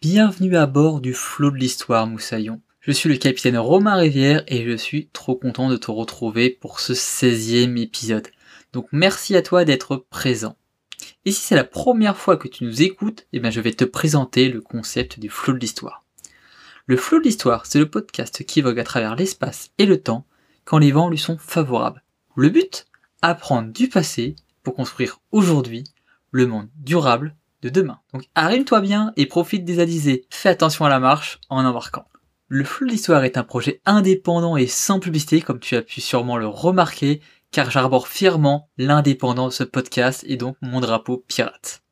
Bienvenue à bord du flot de l'histoire, Moussaillon. Je suis le capitaine Romain Rivière et je suis trop content de te retrouver pour ce 16e épisode. Donc merci à toi d'être présent. Et si c'est la première fois que tu nous écoutes, eh bien je vais te présenter le concept du flot de l'histoire. Le flot de l'histoire, c'est le podcast qui vogue à travers l'espace et le temps quand les vents lui sont favorables. Le but? Apprendre du passé pour construire aujourd'hui le monde durable de demain. Donc arrime-toi bien et profite des alizés. Fais attention à la marche en embarquant. Le flou d'histoire est un projet indépendant et sans publicité comme tu as pu sûrement le remarquer car j'arbore fièrement l'indépendance de ce podcast et donc mon drapeau pirate.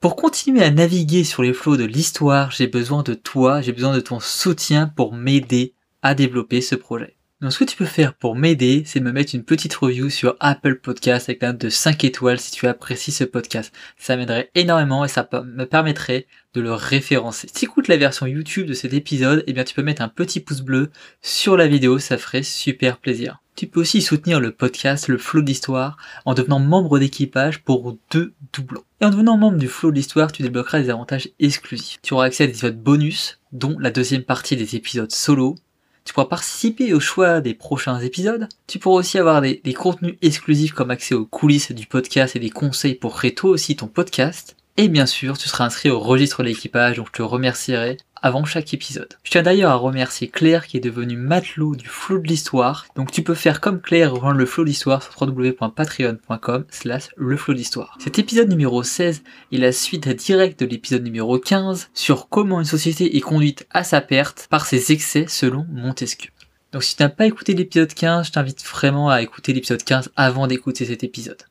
Pour continuer à naviguer sur les flots de l'histoire, j'ai besoin de toi, j'ai besoin de ton soutien pour m'aider à développer ce projet. Donc ce que tu peux faire pour m'aider, c'est me mettre une petite review sur Apple Podcast avec la note de 5 étoiles si tu apprécies ce podcast. Ça m'aiderait énormément et ça me permettrait de le référencer. Si tu écoutes la version YouTube de cet épisode, eh bien tu peux mettre un petit pouce bleu sur la vidéo, ça ferait super plaisir. Tu peux aussi soutenir le podcast, le flot d'histoire, en devenant membre d'équipage pour deux doublons. Et en devenant membre du flot d'histoire, tu débloqueras des avantages exclusifs. Tu auras accès à des épisodes bonus, dont la deuxième partie des épisodes solo, tu pourras participer au choix des prochains épisodes. Tu pourras aussi avoir des, contenus exclusifs comme accès aux coulisses du podcast et des conseils pour créer toi aussi ton podcast. Et bien sûr, tu seras inscrit au registre de l'équipage, donc je te remercierai avant chaque épisode. Je tiens d'ailleurs à remercier Claire qui est devenue matelot du flot de l'histoire. Donc tu peux faire comme Claire rejoindre le flot d'histoire sur www.patreon.com slash le flot d'histoire. Cet épisode numéro 16 est la suite directe de l'épisode numéro 15 sur comment une société est conduite à sa perte par ses excès selon Montesquieu. Donc si tu n'as pas écouté l'épisode 15, je t'invite vraiment à écouter l'épisode 15 avant d'écouter cet épisode.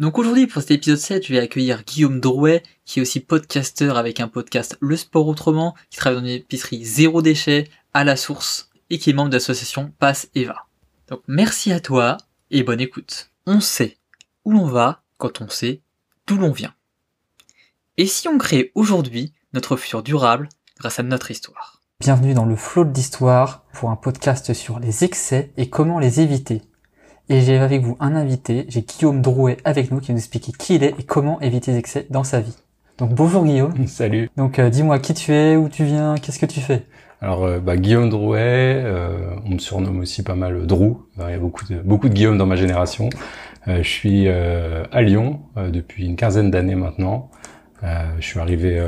Donc aujourd'hui, pour cet épisode 7, je vais accueillir Guillaume Drouet, qui est aussi podcasteur avec un podcast Le Sport Autrement, qui travaille dans une épicerie zéro déchet à la source et qui est membre de l'association Passe Eva. Donc merci à toi et bonne écoute. On sait où l'on va quand on sait d'où l'on vient. Et si on crée aujourd'hui notre futur durable grâce à notre histoire? Bienvenue dans le flot d'histoire pour un podcast sur les excès et comment les éviter. Et j'ai avec vous un invité, j'ai Guillaume Drouet avec nous qui va nous expliquer qui il est et comment éviter les excès dans sa vie. Donc bonjour Guillaume. Salut. Donc euh, dis-moi qui tu es, où tu viens, qu'est-ce que tu fais? Alors euh, bah, Guillaume Drouet, euh, on me surnomme aussi pas mal Drou. Il y a beaucoup de, beaucoup de Guillaume dans ma génération. je suis à Lyon depuis une quinzaine d'années maintenant. je suis arrivé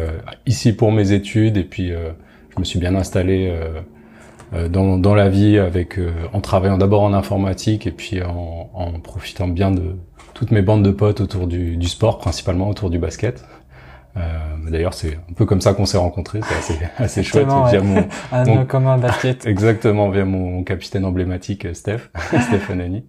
ici pour mes études et puis je me suis bien installé euh, dans, dans, la vie avec euh, en travaillant d'abord en informatique et puis en, en, profitant bien de toutes mes bandes de potes autour du, du sport, principalement autour du basket. Euh, D'ailleurs, c'est un peu comme ça qu'on s'est rencontrés, c'est assez, assez chouette. Via mon, un mon... commun basket. Exactement, via mon capitaine emblématique, Steph, Stephen Annie.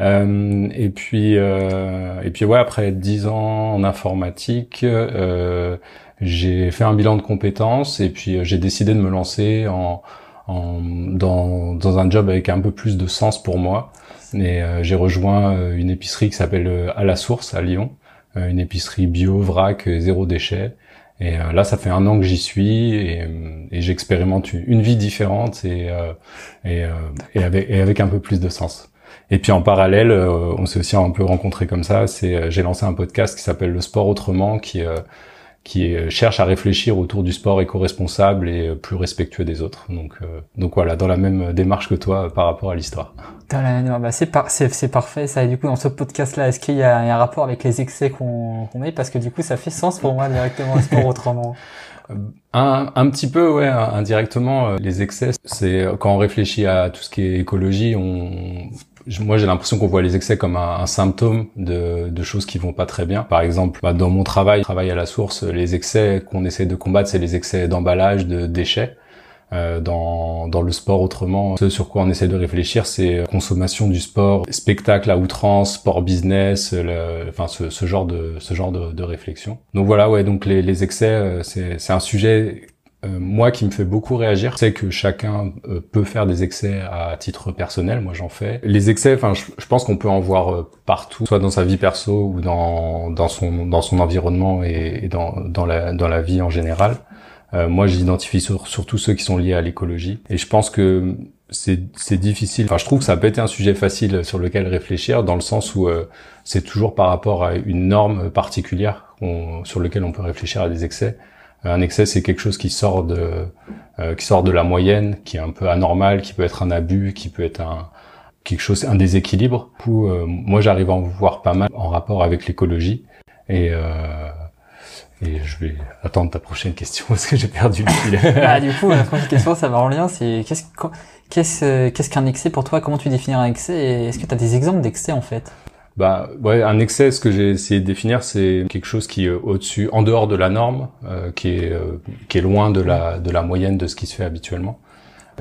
Euh, et puis, euh, et puis ouais, après dix ans en informatique, euh, j'ai fait un bilan de compétences et puis j'ai décidé de me lancer en, en, dans, dans un job avec un peu plus de sens pour moi. Et euh, j'ai rejoint euh, une épicerie qui s'appelle euh, À la Source à Lyon, une épicerie bio, vrac, zéro déchet. Et là, ça fait un an que j'y suis et, et j'expérimente une vie différente et, et, et, avec, et avec un peu plus de sens. Et puis en parallèle, on s'est aussi un peu rencontré comme ça. J'ai lancé un podcast qui s'appelle Le Sport autrement, qui qui cherche à réfléchir autour du sport éco-responsable et plus respectueux des autres. Donc, euh, donc voilà, dans la même démarche que toi par rapport à l'histoire. Bah c'est par, c'est parfait ça. Et du coup, dans ce podcast-là, est-ce qu'il y, a un rapport avec les excès qu'on met? Parce que du coup, ça fait sens pour moi directement le sport autrement. Euh, un, un petit peu, ouais, indirectement. Euh, les excès, c'est quand on réfléchit à tout ce qui est écologie, on moi j'ai l'impression qu'on voit les excès comme un, symptôme de, de, choses qui vont pas très bien. Par exemple, bah, dans mon travail, travail à la source, les excès qu'on essaie de combattre, c'est les excès d'emballage, de déchets. Euh, dans, dans le sport autrement, ce sur quoi on essaie de réfléchir, c'est consommation du sport, spectacle à outrance, sport business, le, enfin ce, ce, genre de ce genre de, de, réflexion. Donc voilà, ouais, donc les, les excès, euh, c'est un sujet euh, moi qui me fait beaucoup réagir, c'est que chacun euh, peut faire des excès à titre personnel. Moi, j'en fais. Les excès, enfin, je, pense qu'on peut en voir euh, partout, soit dans sa vie perso ou dans dans son dans son environnement et, dans dans la dans la vie en général. moi, j'identifie sur, surtout ceux qui sont liés à l'écologie. Et je pense que c'est c'est difficile. Enfin, je trouve que ça peut être un sujet facile sur lequel réfléchir, dans le sens où c'est toujours par rapport à une norme particulière sur lequel on peut réfléchir à des excès. Un excès, c'est quelque chose qui sort de qui sort de la moyenne, qui est un peu anormal, qui peut être un abus, qui peut être un quelque chose, un déséquilibre. Coup, moi, j'arrive à en voir pas mal en rapport avec l'écologie et je vais attendre ta prochaine question parce que j'ai perdu le fil. ah, du coup, la prochaine question, ça va en lien. C'est qu'est-ce qu'un excès pour toi? Comment tu définis un excès? Est-ce que tu as des exemples d'excès en fait? Bah ouais, un excès, ce que j'ai essayé de définir, c'est quelque chose qui est au-dessus, en dehors de la norme, euh, qui est euh, qui est loin de la de la moyenne de ce qui se fait habituellement.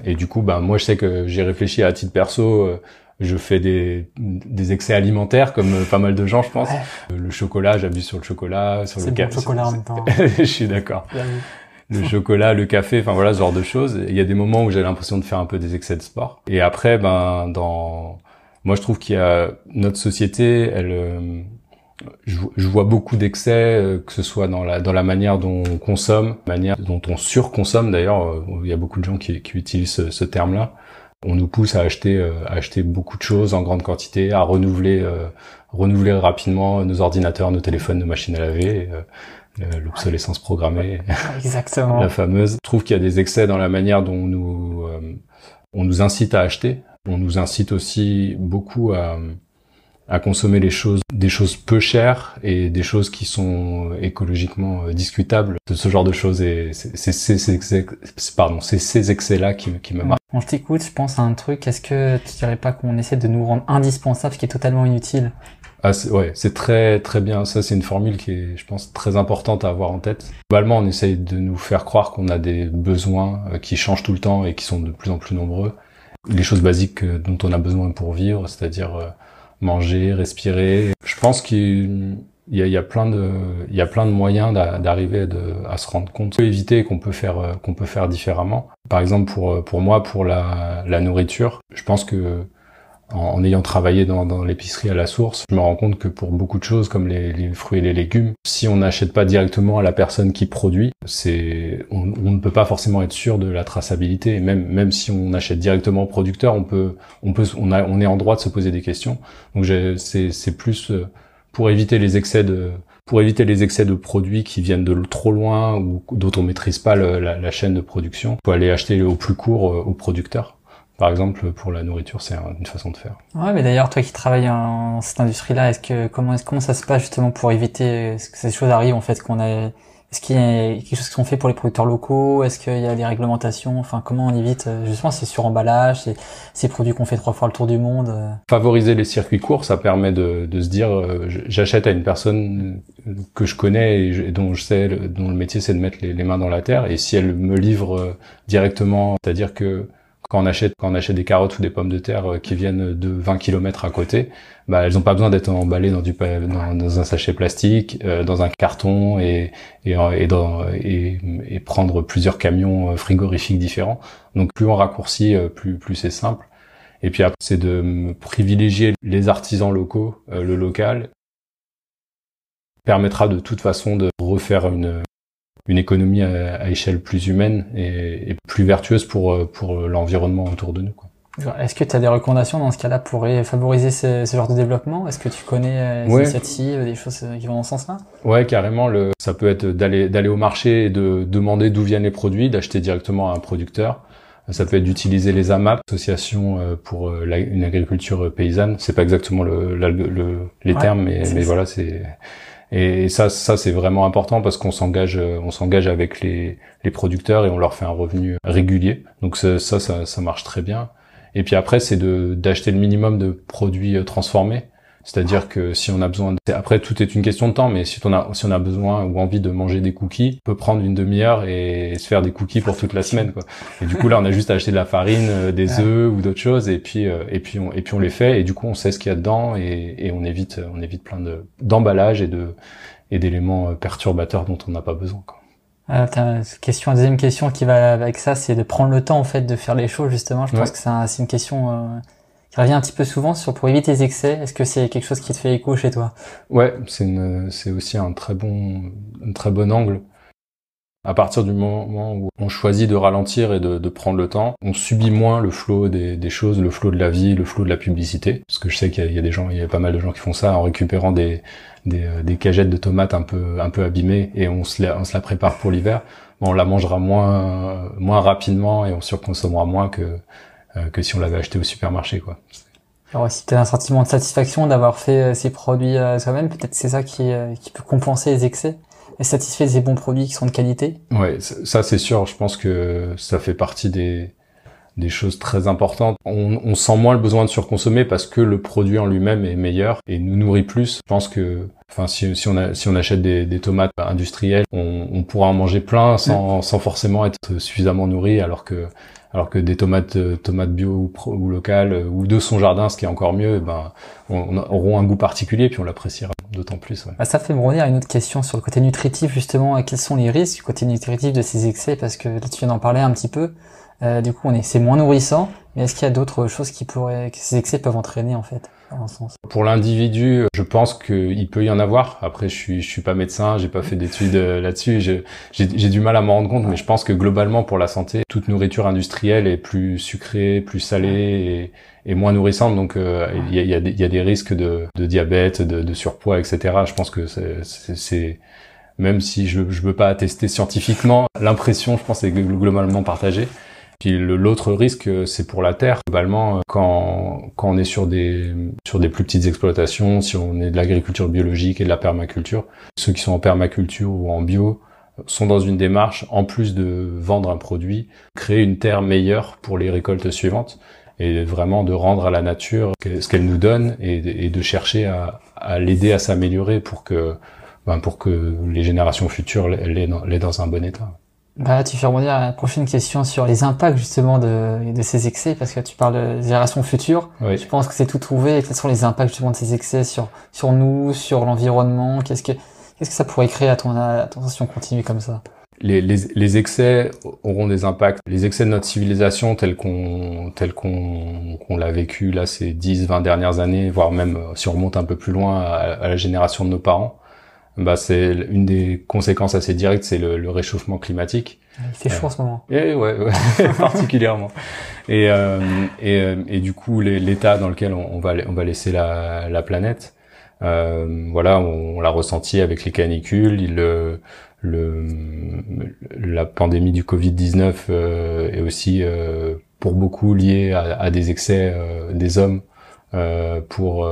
Et du coup, bah moi je sais que j'ai réfléchi à titre perso. Euh, je fais des, des excès alimentaires comme pas mal de gens, je pense. Le chocolat, j'abuse sur le chocolat, sur le café. chocolat en même temps. je suis d'accord. Le chocolat, le café, enfin voilà ce genre de choses. Il y a des moments où j'ai l'impression de faire un peu des excès de sport. Et après, ben dans moi, je trouve qu'il y a notre société, elle, euh, je, vois beaucoup d'excès, euh, que ce soit dans la dans la manière dont on consomme, manière dont on surconsomme. D'ailleurs, euh, il y a beaucoup de gens qui, qui utilisent ce, terme-là. On nous pousse à acheter à acheter beaucoup de choses en grande quantité, à renouveler renouveler rapidement nos ordinateurs, nos téléphones, nos machines à laver. L'obsolescence programmée, Exactement. la fameuse. Je trouve qu'il y a des excès dans la manière dont on nous on nous incite à acheter on nous incite aussi beaucoup à, à consommer les choses, des choses peu chères et des choses qui sont écologiquement euh, discutables. Ce genre de choses et c'est ces excès-là qui, qui me marquent. Quand je t'écoute, je pense à un truc. Est-ce que tu dirais pas qu'on essaie de nous rendre indispensables, ce qui est totalement inutile? Ah, ouais, c'est très très bien. Ça, c'est une formule qui est, je pense, très importante à avoir en tête. Globalement, on essaye de nous faire croire qu'on a des besoins euh, qui changent tout le temps et qui sont de plus en plus nombreux les choses basiques dont on a besoin pour vivre, c'est-à-dire euh, manger, respirer. Je pense qu'il y a, y a plein de, il y a plein de moyens d'arriver à se rendre compte, éviter qu'on peut faire, euh, qu'on peut faire différemment. Par exemple, pour pour moi, pour la, la nourriture, je pense que en, ayant travaillé dans, dans l'épicerie à la source, je me rends compte que pour beaucoup de choses comme les, les fruits et les légumes, si on n'achète pas directement à la personne qui produit, c'est on, on, ne peut pas forcément être sûr de la traçabilité. Et même même si on achète directement au producteur, on peut on peut on a on est en droit de se poser des questions. Donc c'est plus euh, pour éviter les excès de pour éviter les excès de produits qui viennent de trop loin ou dont on maîtrise pas la, la, chaîne de production, faut aller acheter au plus court euh, au producteur. Par exemple, pour la nourriture, c'est une façon de faire. Ouais, mais d'ailleurs, toi qui travailles en cette industrie-là, est-ce que comment comment ça se passe justement pour éviter que ces choses arrivent en fait qu'on a est-ce qu'il y a quelque chose qui sont fait pour les producteurs locaux? Est-ce qu'il y a des réglementations? Enfin, comment on évite Justement, c'est sur emballage, c'est ces produits qu'on fait trois fois le tour du monde. Favoriser les circuits courts, ça permet de, de se dire, euh, j'achète à une personne que je connais et, dont je sais, dont le métier c'est de mettre les, les, mains dans la terre. Et si elle me livre euh, directement, c'est-à-dire que quand on achète des carottes ou des pommes de terre euh, qui viennent de 20 km à côté, bah elles ont pas besoin d'être emballées dans un sachet plastique, euh, dans un carton et et, prendre plusieurs camions euh, frigorifiques différents. Donc plus on raccourcit, plus plus c'est simple. Et puis c'est de privilégier les artisans locaux, le local permettra de toute façon de refaire une une économie à, échelle plus humaine et, plus vertueuse pour, pour l'environnement autour de nous. Est-ce que tu as des recommandations dans ce cas-là pour favoriser ce, ce, genre de développement? Est-ce que tu connais euh, des initiatives, des choses euh, qui vont dans ce sens-là? Ouais, carrément. Le, ça peut être d'aller d'aller au marché et de demander d'où viennent les produits, d'acheter directement à un producteur. Ça peut être d'utiliser les AMAP, associations euh, pour une agriculture paysanne. C'est pas exactement le, le, les termes, mais, mais voilà, c'est et ça, ça c'est vraiment important parce qu'on s'engage, on s'engage avec les, producteurs et on leur fait un revenu régulier. Donc ça, ça, ça, marche très bien. Et puis après, c'est d'acheter le minimum de produits euh, transformés. C'est-à-dire que si on a besoin, de... après tout est une question de temps, mais si on a si on a besoin ou envie de manger des cookies, on peut prendre une demi-heure et se faire des cookies pour toute la semaine, quoi. Et du coup là, on a juste à acheter de la farine, euh, des œufs ou d'autres choses, et puis euh, et puis on et puis on les fait, et du coup on sait ce qu'il y a dedans, et, et on évite on évite plein de d'emballages et de et d'éléments perturbateurs dont on n'a pas besoin. Quoi. Euh, question, la deuxième question qui va avec ça, c'est de prendre le temps en fait de faire les choses justement. Je pense que c'est une question euh, qui revient un petit peu souvent sur pour éviter les excès. Est-ce que c'est quelque chose qui te fait écho chez toi? Ouais, c'est c'est aussi un très bon un très bon angle. À partir du moment où on choisit de ralentir et de, de prendre le temps, on subit moins le flot des, des, choses, le flot de la vie, le flot de la publicité. Parce que je sais qu'il y, y, a des gens, il y a pas mal de gens qui font ça en récupérant des, des, euh, des cagettes de tomates un peu un peu abîmées et on se la, on se la prépare pour l'hiver. Bon, on la mangera moins moins rapidement et on surconsommera moins que que si on l'avait acheté au supermarché, quoi. Alors si tu as un sentiment de satisfaction d'avoir fait euh, ces produits soi-même, peut-être c'est ça qui, qui peut compenser les excès est satisfait des bons produits qui sont de qualité. Ouais, ça c'est sûr. Je pense que ça fait partie des des choses très importantes. On, on, sent moins le besoin de surconsommer parce que le produit en lui-même est meilleur et nous nourrit plus. Je pense que, enfin, si, si on, a, si on achète des, des tomates industrielles, on, on, pourra en manger plein sans, sans forcément être suffisamment nourri, alors que alors que des tomates tomates bio ou, ou locales ou de son jardin, ce qui est encore mieux, ben on, auront un goût particulier puis on l'appréciera d'autant plus. Ouais. Bah, ça fait me revenir à une autre question sur le côté nutritif justement. Quels sont les risques du côté nutritif de ces excès Parce que là tu viens d'en parler un petit peu. Euh, du coup, on est, c'est moins nourrissant. Mais est-ce qu'il y a d'autres choses qui pourraient, que ces excès peuvent entraîner en fait sens? Pour l'individu, je pense qu'il peut y en avoir. Après, je suis, je suis pas médecin, j'ai pas fait d'études euh, là-dessus. J'ai, j'ai du mal à m'en rendre compte, mais je pense que globalement, pour la santé, toute nourriture industrielle est plus sucrée, plus salée et, moins nourrissante. Donc, euh, il y, a, y, a des, risques de, de diabète, de, de, surpoids, etc. Je pense que c'est même si je ne veux pas attester scientifiquement, l'impression, je pense, est globalement partagée. Puis l'autre risque, c'est pour la terre. Globalement, quand, quand on est sur des, sur des plus petites exploitations, si on est de l'agriculture biologique et de la permaculture, ceux qui sont en permaculture ou en bio sont dans une démarche, en plus de vendre un produit, créer une terre meilleure pour les récoltes suivantes et vraiment de rendre à la nature ce qu'elle nous donne et, de chercher à, à l'aider à s'améliorer pour que, ben pour que les générations futures l'aient dans un bon état. Bah, tu fais rebondir à la prochaine question sur les impacts justement de, de ces excès, parce que tu parles de génération future. Oui. Je pense que c'est tout trouvé. Quels sont les impacts justement de ces excès sur sur nous, sur l'environnement? Qu'est-ce que qu'est-ce que ça pourrait créer à ton attention si on continue comme ça? Les, les, les, excès auront des impacts. Les excès de notre civilisation tels qu'on tel qu'on qu'on l'a vécu là ces 10, 20 dernières années, voire même euh, si on remonte un peu plus loin à, à la génération de nos parents, bah c'est une des conséquences assez directes, c'est le, le, réchauffement climatique. Il fait chaud en ce moment. Et ouais, ouais particulièrement. Et, euh, et, euh, et, du coup, l'état dans lequel on, on, va on va laisser la, la planète, euh, voilà, on, on l'a ressenti avec les canicules, il, le, le la pandémie du Covid 19 euh, est aussi euh, pour beaucoup liée à, à des excès euh, des hommes pour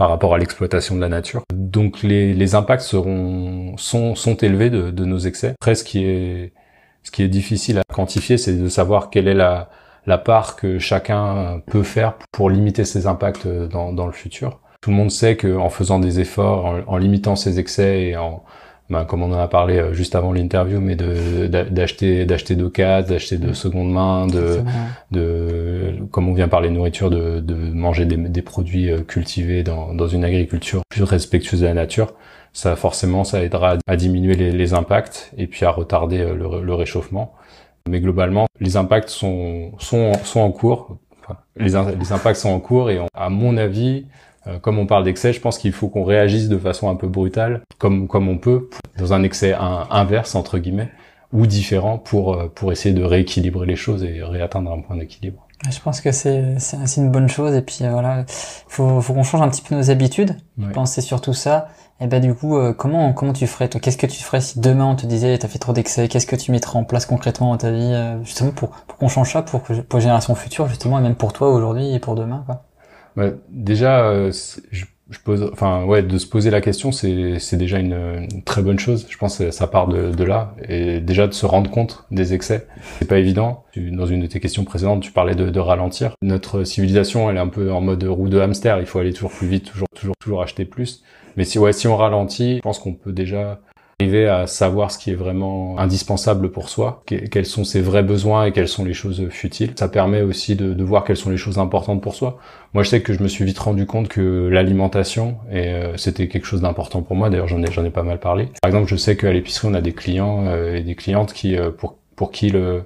par rapport à l'exploitation de la nature. Donc les, les impacts seront sont, sont élevés de, de, nos excès. Après, ce qui est ce qui est difficile à quantifier, c'est de savoir quelle est la, la part que chacun peut faire pour limiter ses impacts dans, dans le futur. Tout le monde sait qu'en faisant des efforts, en, en, limitant ses excès et en ben, comme on en a parlé euh, juste avant l'interview, mais de d'acheter d'acheter d'occasion, d'acheter de seconde main, de de comme on vient parler nourriture, de, de manger des, des produits euh, cultivés dans, dans une agriculture plus respectueuse de la nature. Ça forcément, ça aidera à diminuer les, les impacts et puis à retarder euh, le, le, réchauffement. Mais globalement, les impacts sont sont sont en cours. Enfin, les, les impacts sont en cours et à mon avis, comme on parle d'excès, je pense qu'il faut qu'on réagisse de façon un peu brutale, comme comme on peut, dans un excès inverse entre guillemets ou différent pour euh, pour essayer de rééquilibrer les choses et réatteindre un point d'équilibre. Je pense que c'est c'est une bonne chose et puis euh, voilà, faut faut qu'on change un petit peu nos habitudes. Je pense c'est surtout ça. Et ben du coup, comment comment tu ferais toi Qu'est-ce que tu ferais si demain on te disait t'as fait trop d'excès Qu'est-ce que tu mettrais en place concrètement dans ta vie justement pour pour qu'on change ça pour pour les générations futures justement et même pour toi aujourd'hui et pour demain quoi? Déjà, euh, je, je, pose, enfin ouais, de se poser la question, c'est déjà une, une, très bonne chose. Je pense que ça part de, de là et déjà de se rendre compte des excès, c'est pas évident. Dans une de tes questions précédentes, tu parlais de, de, ralentir. Notre civilisation, elle est un peu en mode roue de hamster. Il faut aller toujours plus vite, toujours toujours toujours acheter plus. Mais si ouais, si on ralentit, je pense qu'on peut déjà arriver à savoir ce qui est vraiment indispensable pour soi, quels sont ses vrais besoins et quelles sont les choses futiles. Ça permet aussi de, de voir quelles sont les choses importantes pour soi. Moi, je sais que je me suis vite rendu compte que l'alimentation, et euh, c'était quelque chose d'important pour moi. D'ailleurs, j'en ai, j'en ai pas mal parlé. Par exemple, je sais qu'à l'épicerie, on a des clients euh, et des clientes qui, euh, pour, pour qui le,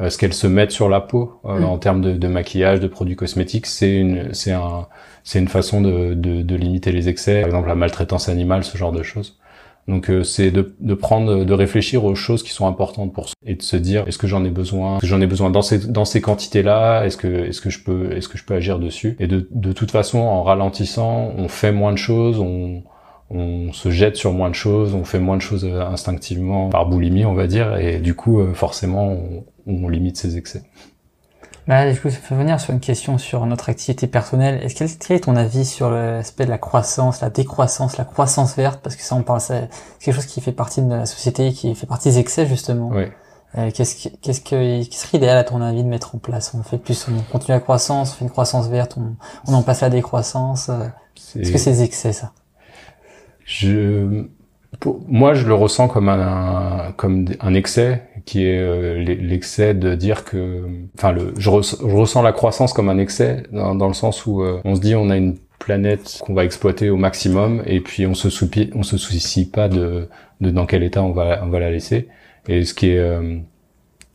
ce qu'elles se mettent sur la peau mmh. en termes de, de, maquillage, de produits cosmétiques, c'est une, c'est un, c'est une façon de, de, de limiter les excès. Par exemple, la maltraitance animale, ce genre de choses. Donc euh, c'est de, de, prendre, de réfléchir aux choses qui sont importantes pour soi et de se dire est-ce que j'en ai besoin, j'en ai besoin dans ces dans ces quantités-là, est-ce que est-ce que je peux est-ce que je peux agir dessus? Et de de toute façon en ralentissant, on fait moins de choses, on on se jette sur moins de choses, on fait moins de choses euh, instinctivement par boulimie, on va dire, et du coup euh, forcément on, on limite ses excès. Bah, je vais venir sur une question sur notre activité personnelle. Est-ce quel est ton avis sur l'aspect de la croissance, la décroissance, la croissance verte? Parce que ça, on parle, c'est quelque chose qui fait partie de la société, qui fait partie des excès justement. Oui. Euh, qu'est-ce qui, qu'est-ce que, qui serait idéal à ton avis de mettre en place? On fait plus, on continue la croissance, on fait une croissance verte, on, on en passe à la décroissance. Euh, est-ce que c'est des excès ça? Je, moi, je le ressens comme un, comme un excès qui est euh, l'excès de dire que, enfin, le, je, ressens la croissance comme un excès dans, le sens où euh, on se dit on a une planète qu'on va exploiter au maximum et puis on se soucie, on se soucie pas de, de dans quel état on va, on va la laisser. Et ce qui est euh,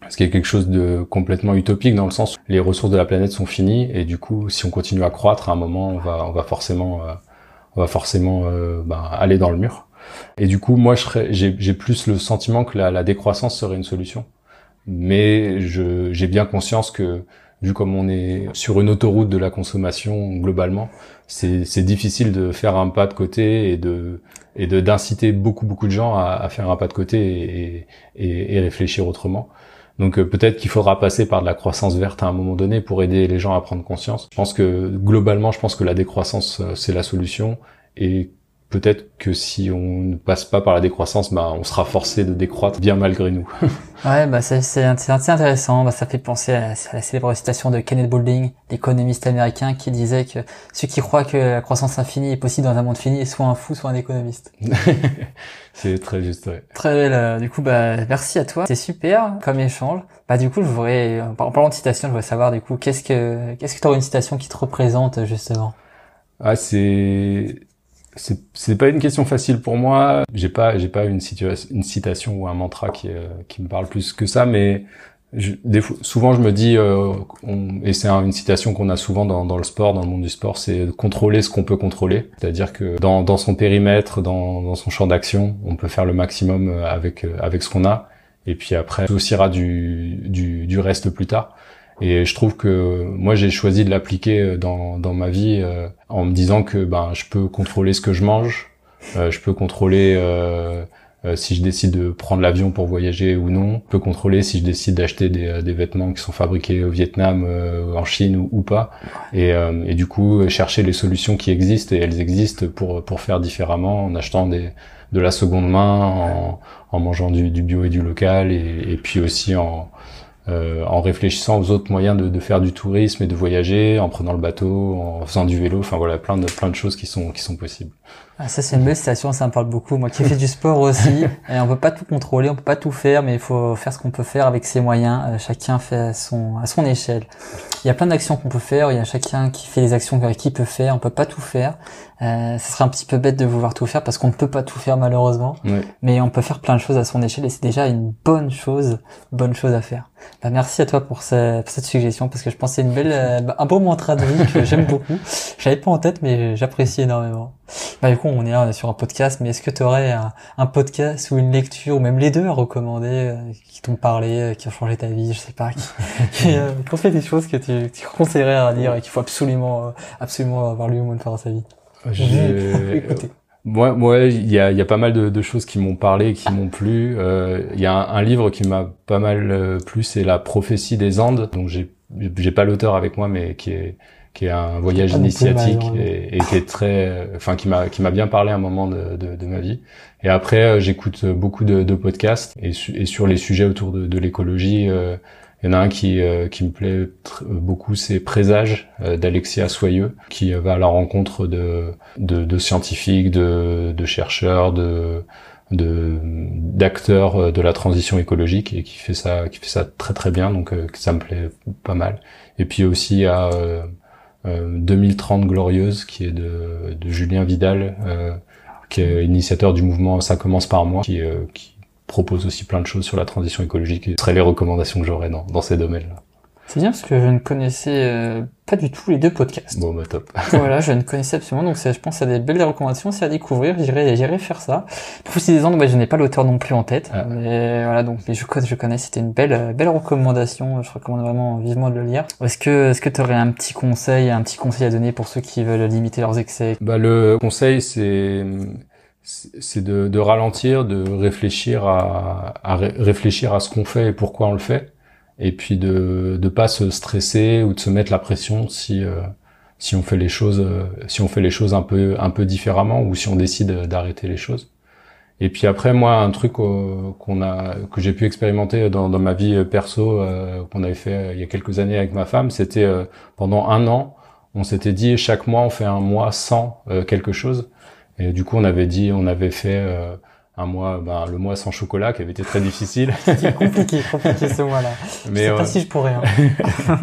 ce qui est quelque chose de complètement utopique dans le sens où les ressources de la planète sont finies et du coup si on continue à croître à un moment on va on va forcément on va forcément bah, aller dans le mur. Et du coup, moi, j'ai plus le sentiment que la, la, décroissance serait une solution. Mais j'ai bien conscience que, vu comme on est sur une autoroute de la consommation globalement, c'est difficile de faire un pas de côté et de et de d'inciter beaucoup beaucoup de gens à, à, faire un pas de côté et, et, et réfléchir autrement. Donc euh, peut-être qu'il faudra passer par de la croissance verte à un moment donné pour aider les gens à prendre conscience. Je pense que globalement, je pense que la décroissance euh, c'est la solution et peut-être que si on ne passe pas par la décroissance, bah, on sera forcé de décroître bien malgré nous. ouais, bah c'est c'est intéressant. Bah, ça fait penser à, la célèbre citation de Kenneth Boulding, l'économiste américain, qui disait que ceux qui croient que la croissance infinie est possible dans un monde fini est soit un fou, soit un économiste. c'est très juste. Ouais. Très belle. Euh, du coup, bah merci à toi. C'est super comme échange. Bah du coup, je voudrais, en parlant de citation, je voudrais savoir du coup, qu'est-ce que qu'est-ce que tu aurais une citation qui te représente justement? Ah, c'est c'est pas une question facile pour moi. J'ai pas j'ai pas une situation une citation ou un mantra qui euh, qui me parle plus que ça, mais je, des souvent je me dis euh, et c'est une citation qu'on a souvent dans, dans le sport, dans le monde du sport, c'est contrôler ce qu'on peut contrôler. C'est-à-dire que dans, dans son périmètre, dans, dans son champ d'action, on peut faire le maximum euh, avec avec ce qu'on a. Et puis après, on aussi du, du, du reste plus tard. Et je trouve que moi j'ai choisi de l'appliquer dans, dans ma vie euh, en me disant que ben je peux contrôler ce que je mange, euh, je peux contrôler euh, si je décide de prendre l'avion pour voyager ou non, je peux contrôler si je décide d'acheter des, des, vêtements qui sont fabriqués au Vietnam, en Chine ou, ou pas. Et, et, du coup chercher les solutions qui existent et elles existent pour pour faire différemment en achetant des de la seconde main, en, en mangeant du, du, bio et du local et, et puis aussi en euh, en réfléchissant aux autres moyens de, de, faire du tourisme et de voyager, en prenant le bateau, en faisant du vélo, enfin voilà, plein de plein de choses qui sont qui sont possibles. Ah, ça c'est une belle citation, ça me parle beaucoup. Moi qui fais du sport aussi, et on peut pas tout contrôler, on peut pas tout faire, mais il faut faire ce qu'on peut faire avec ses moyens. Euh, chacun fait à son à son échelle. Il y a plein d'actions qu'on peut faire, il y a chacun qui fait les actions qu'il peut faire. On peut pas tout faire. Euh, ce serait un petit peu bête de vouloir tout faire parce qu'on ne peut pas tout faire malheureusement. Mais on peut faire plein de choses à son échelle et c'est déjà une bonne chose, bonne chose à faire. Bah, merci à toi pour, cette suggestion parce que je pense c'est une belle, euh, un beau mantra de vie que j'aime beaucoup. J'avais pas en tête mais j'apprécie énormément. Bah du coup on est là sur un podcast mais est-ce que tu aurais un, podcast ou une lecture ou même les deux à recommander euh, qui t'ont parlé, qui ont changé ta vie, je sais pas, qui, qui, ont fait des choses que tu, tu conseillerais à lire et qu'il faut absolument, absolument avoir lu au moins de faire dans sa vie? Moi, moi, il y a, y a pas mal de, de choses qui m'ont parlé, qui m'ont plu. Euh, il y a un, livre qui m'a pas mal euh, plu, c'est La prophétie des Andes. Donc j'ai, j'ai pas l'auteur avec moi, mais qui est qui est un voyage initiatique et, et, qui est très, enfin qui m'a qui m'a bien parlé à un moment de, de, de ma vie. Et après, euh, j'écoute beaucoup de, de podcasts et, et, sur les sujets autour de, de l'écologie. Euh, il y en a un qui, euh, qui me plaît beaucoup, c'est Présage euh, d'Alexia Soyeux, qui va à la rencontre de, de, de scientifiques, de, de chercheurs, de d'acteurs euh, de, la transition écologique et qui fait ça qui fait ça très très bien donc ça me plaît pas mal et puis aussi a 2030 glorieuse qui est de, Julien Vidal qui est initiateur du mouvement ça commence par moi qui, qui propose aussi plein de choses sur la transition écologique et ce seraient les recommandations que j'aurais dans, dans ces domaines-là. C'est bien parce que je ne connaissais euh, pas du tout les deux podcasts. Bon, bah top. voilà, je ne connaissais absolument, donc je pense à des belles recommandations, c'est à découvrir, j'irai, j'irai faire ça. Précisément, bah, je n'ai pas l'auteur non plus en tête, Ah. mais voilà, donc mais je connais, je connais, c'était une belle, euh, belle recommandation, je recommande vraiment vivement de le lire. Est-ce que, est-ce que tu aurais un petit conseil, un petit conseil à donner pour ceux qui veulent limiter leurs excès? Bah, le conseil, c'est c'est de, de ralentir, de réfléchir à, à ré- réfléchir à ce qu'on fait et pourquoi on le fait, et puis de de pas se stresser ou de se mettre la pression si euh, si on fait les choses euh, si on fait les choses un peu un peu différemment ou si on décide d'arrêter les choses. Et puis après, moi, un truc euh, qu'on a que j'ai pu expérimenter dans, dans ma vie perso, euh, qu'on avait fait euh, il y a quelques années avec ma femme, c'était euh, pendant un an, on s'était dit chaque mois on fait un mois sans euh, quelque chose. Et du coup, on avait dit, on avait fait euh, un mois, ben, le mois sans chocolat, qui avait été très difficile. C'est compliqué, compliqué ce mois-là. Je Mais sais euh, pas si je pourrais. Hein.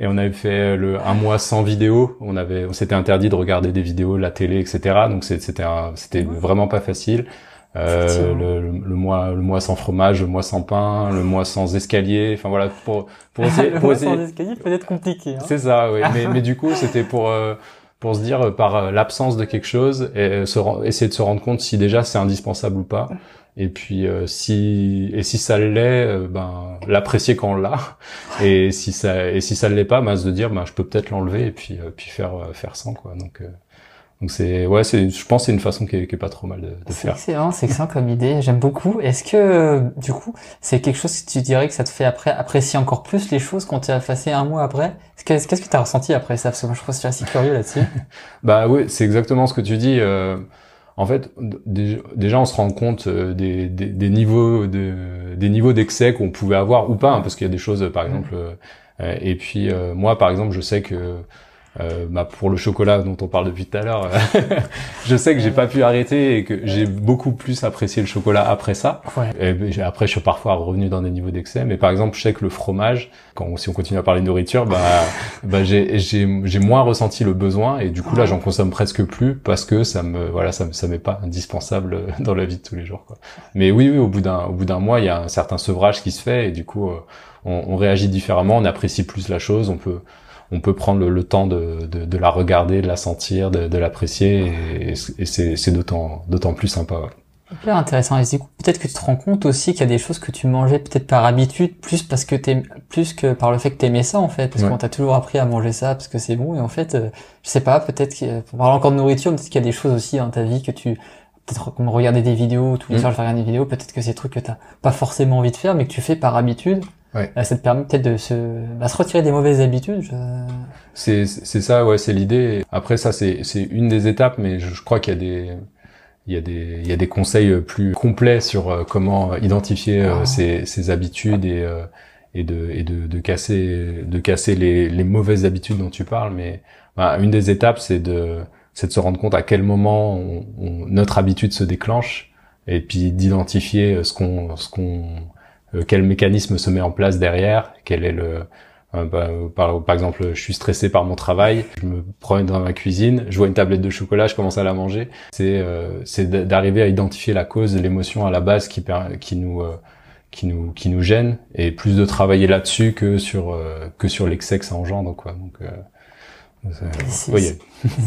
et on avait fait le un mois sans vidéo. On avait, on s'était interdit de regarder des vidéos, la télé, etc. Donc c'était c'était vraiment pas facile. Euh, le, le mois le mois sans fromage, le mois sans pain, le mois sans escalier. Enfin voilà pour pour essayer le pour mois essayer sans escalier peut être compliqué. Hein. C'est ça, oui. mais, mais du coup, c'était pour euh, pour se dire euh, par euh, l'absence de quelque chose et se ren- essayer de se rendre compte si déjà c'est indispensable ou pas. Et puis euh, si et si ça l'est, euh, ben l'apprécier quand on l'a. Et si ça et si ça l'est pas, ben se dire ben je peux peut-être l'enlever et puis euh, puis faire euh, faire sans quoi. Donc euh, donc c'est ouais c'est je pense c'est une façon qui est, qui est pas trop mal de, de faire. excellent, c'est excellent comme idée, j'aime beaucoup. Est-ce que, du coup, c'est quelque chose que tu dirais que ça te fait après apprécier encore plus les choses quand tu as passé un mois après? Qu'est-ce que tu as ressenti après ça? Parce que moi, je trouve que je suis assez curieux là-dessus. Bah oui, c'est exactement ce que tu dis. euh, en fait, déjà, on se rend compte euh, des, des, des niveaux de des niveaux d'excès qu'on pouvait avoir ou pas, hein, parce qu'il y a des choses, par exemple. euh, euh, et puis euh, moi, par exemple, je sais que euh, bah, pour le chocolat dont on parle depuis tout à l'heure, je sais que j'ai pas pu arrêter et que j'ai beaucoup plus apprécié le chocolat après ça. Ouais. Et ben, après, je suis parfois revenu dans des niveaux d'excès, mais par exemple, je sais que le fromage, quand si on continue à parler de nourriture, bah, bah j'ai j'ai j'ai moins ressenti le besoin et du coup là, j'en consomme presque plus parce que ça me voilà, ça me ça m'est pas indispensable dans la vie de tous les jours. Quoi. Mais oui, oui, au bout d'un au bout d'un mois, il y a un certain sevrage qui se fait et du coup, euh, on, on réagit différemment, on apprécie plus la chose, on peut on peut prendre le, temps de, de, de la regarder, de la sentir, de, de l'apprécier et, et c'est d'autant d'autant plus sympa. ouais. Hyper intéressant. Et du coup, peut-être que tu te rends compte aussi qu'il y a des choses que tu mangeais peut-être par habitude, plus parce que t'aimes, plus que par le fait que t'aimais ça en fait, parce Ouais. qu'on t'a toujours appris à manger ça parce que c'est bon. Et en fait, euh, je sais pas, peut-être que, pour parler encore de nourriture, peut-être qu'il y a des choses aussi dans ta vie que tu, peut-être comme regarder des vidéos tous les Mm. soirs, je vais regarder des vidéos, peut-être que c'est des trucs que t'as pas forcément envie de faire, mais que tu fais par habitude. Ouais. Euh, ça te permet peut-être de se, bah, se retirer des mauvaises habitudes. je- C'est c'est ça, ouais, c'est l'idée. Après ça, c'est c'est une des étapes, mais je, je crois qu'il y a des il y a des il y a des conseils plus complets sur euh, comment identifier euh, Ah. ses, ses habitudes et euh, et de et de, de casser de casser les les mauvaises habitudes dont tu parles. Mais bah, une des étapes, c'est de c'est de se rendre compte à quel moment on- on- notre habitude se déclenche et puis d'identifier euh, ce qu'on ce qu'on euh, quel mécanisme se met en place derrière, quel est le euh, bah, euh, par, par exemple, je suis stressé par mon travail, je me promène dans ma cuisine, je vois une tablette de chocolat, je commence à la manger. C'est euh, c'est d'arriver à identifier la cause l'émotion à la base qui qui nous euh, qui nous qui nous gêne et plus de travailler là-dessus que sur euh, que sur l'excès que ça engendre quoi. Donc euh, c'est- C'est- oui,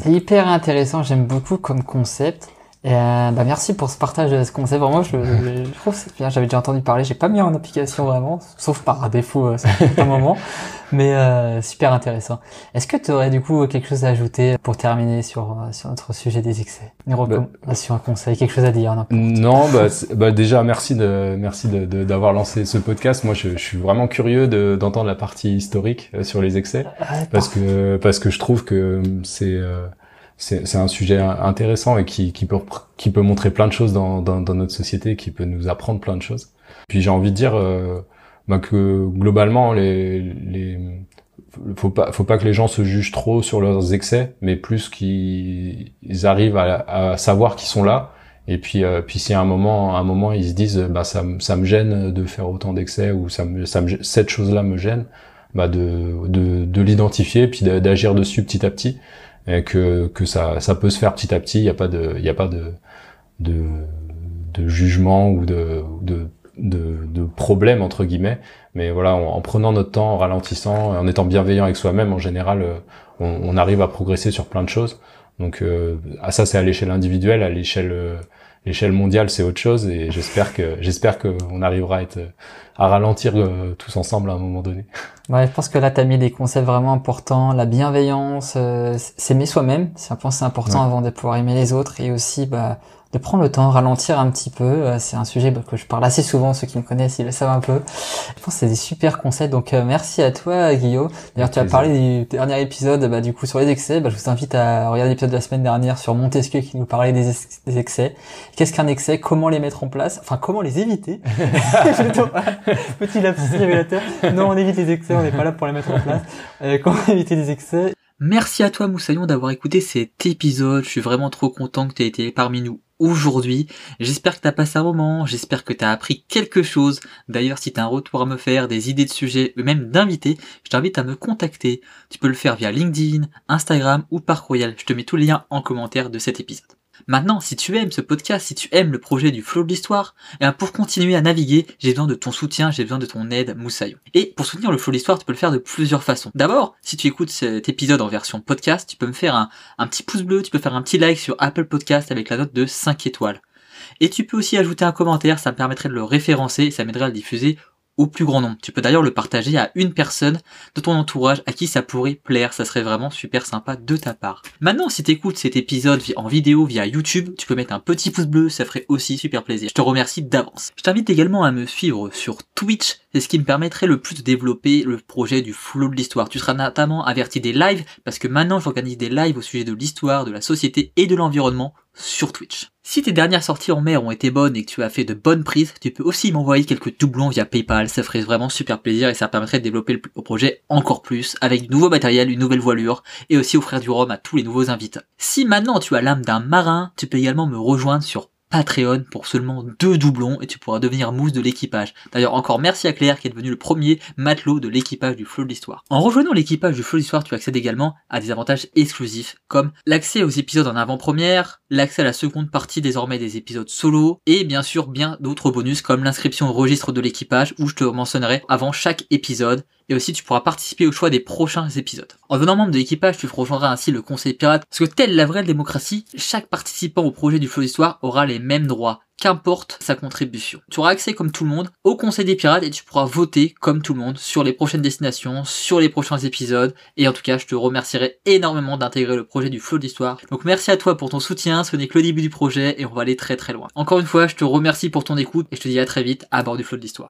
C'est hyper intéressant, j'aime beaucoup comme concept. Et euh, bah merci pour ce partage de ce concept. Vraiment, je, je trouve que c'est bien. J'avais déjà entendu parler, j'ai pas mis en application vraiment, sauf par défaut euh, à un moment. Mais euh, super intéressant. Est-ce que tu aurais du coup quelque chose à ajouter pour terminer sur euh, sur notre sujet des excès? Une recommandation, un conseil, quelque chose à dire. Non, bah, bah, déjà merci de merci de- de- d'avoir lancé ce podcast. Moi, je, je suis vraiment curieux de- d'entendre la partie historique euh, sur les excès. Parce que parce que je trouve que c'est euh, c'est un sujet intéressant et qui qui peut qui peut montrer plein de choses dans dans, dans notre société, qui peut nous apprendre plein de choses. Puis j'ai envie de dire euh, bah, que globalement les les faut pas faut pas que les gens se jugent trop sur leurs excès, mais plus qu'ils ils arrivent à, à savoir qu'ils sont là. Et puis, euh, puis si à un moment, à un moment, ils se disent, bah ça, ça me gêne de faire autant d'excès ou ça me, ça me, cette chose-là me gêne, bah de, de, de l'identifier puis d'a- d'agir dessus petit à petit et que, que ça, ça peut se faire petit à petit. Il y a pas de, il a pas de, de, de jugement ou de, de de, de problème entre guillemets. Mais voilà, en, prenant notre temps, en ralentissant, en étant bienveillant avec soi-même, en général, euh, on, on, arrive à progresser sur plein de choses. Donc euh, ça, c'est à l'échelle individuelle, à l'échelle euh, l'échelle mondiale, c'est autre chose. Et j'espère que j'espère qu'on arrivera à être à ralentir tous ensemble à un moment donné. Ouais, je pense que là, tu as mis des concepts vraiment importants. La bienveillance, s'aimer soi-même, c'est important avant de pouvoir aimer les autres. Et aussi, bah, de prendre le temps, ralentir un petit peu. Euh, c'est un sujet que je parle assez souvent, ceux qui me connaissent, ils le savent un peu. Je pense que c'est des super conseils. Donc euh, merci à toi Guillaume. D'ailleurs tu as parlé du dernier épisode bah, du coup sur les excès. Bah, je vous invite à regarder l'épisode de la semaine dernière sur Montesquieu qui nous parlait des, des excès. Qu'est-ce qu'un excès? Comment les mettre en place? Enfin comment les éviter? Petit lapsus révélateur. Non on évite les excès, on n'est pas là pour les mettre en place. Euh, comment éviter les excès? Merci à toi Moussaillon d'avoir écouté cet épisode. Je suis vraiment trop content que tu aies été parmi nous aujourd'hui. J'espère que t'as passé un moment, j'espère que t'as appris quelque chose. D'ailleurs, si t'as un retour à me faire, des idées de sujets, même d'invités, je t'invite à me contacter. Tu peux le faire via LinkedIn, Instagram ou par courriel. Je te mets tous les liens en commentaire de cet épisode. Maintenant, si tu aimes ce podcast, si tu aimes le projet du flow de l'histoire, eh pour continuer à naviguer, j'ai besoin de ton soutien, j'ai besoin de ton aide, Moussaillon. Et pour soutenir le flow de l'histoire, tu peux le faire de plusieurs façons. D'abord, si tu écoutes cet épisode en version podcast, tu peux me faire un, un petit pouce bleu, tu peux faire un petit like sur Apple Podcast avec la note de 5 étoiles. Et tu peux aussi ajouter un commentaire, ça me permettrait de le référencer et ça m'aiderait à le diffuser au plus grand nombre. Tu peux d'ailleurs le partager à une personne de ton entourage à qui ça pourrait plaire, ça serait vraiment super sympa de ta part. Maintenant, si t'écoutes cet épisode en vidéo via YouTube, tu peux mettre un petit pouce bleu, ça ferait aussi super plaisir. Je te remercie d'avance. Je t'invite également à me suivre sur Twitch, c'est ce qui me permettrait le plus de développer le projet du flow de l'histoire. Tu seras notamment averti des lives, parce que maintenant j'organise des lives au sujet de l'histoire, de la société et de l'environnement sur Twitch. Si tes dernières sorties en mer ont été bonnes et que tu as fait de bonnes prises, tu peux aussi m'envoyer quelques doublons via PayPal, ça ferait vraiment super plaisir et ça permettrait de développer le projet encore plus avec du nouveau matériel, une nouvelle voilure et aussi offrir du rhum à tous les nouveaux invités. Si maintenant tu as l'âme d'un marin, tu peux également me rejoindre sur Patreon pour seulement deux doublons et tu pourras devenir mousse de l'équipage. D'ailleurs encore merci à Claire qui est devenu le premier matelot de l'équipage du flot de l'histoire. En rejoignant l'équipage du flot de l'histoire, tu accèdes également à des avantages exclusifs comme l'accès aux épisodes en avant-première, l'accès à la seconde partie désormais des épisodes solo et bien sûr bien d'autres bonus comme l'inscription au registre de l'équipage où je te mentionnerai avant chaque épisode et aussi tu pourras participer au choix des prochains épisodes. En devenant membre de l'équipage, tu rejoindras ainsi le conseil pirate, parce que telle la vraie démocratie, chaque participant au projet du flot d'histoire aura les mêmes droits, qu'importe sa contribution. Tu auras accès comme tout le monde au conseil des pirates et tu pourras voter comme tout le monde sur les prochaines destinations, sur les prochains épisodes, et en tout cas je te remercierai énormément d'intégrer le projet du flot d'histoire. Donc merci à toi pour ton soutien, ce n'est que le début du projet et on va aller très très loin. Encore une fois, je te remercie pour ton écoute et je te dis à très vite à bord du flot de l'histoire.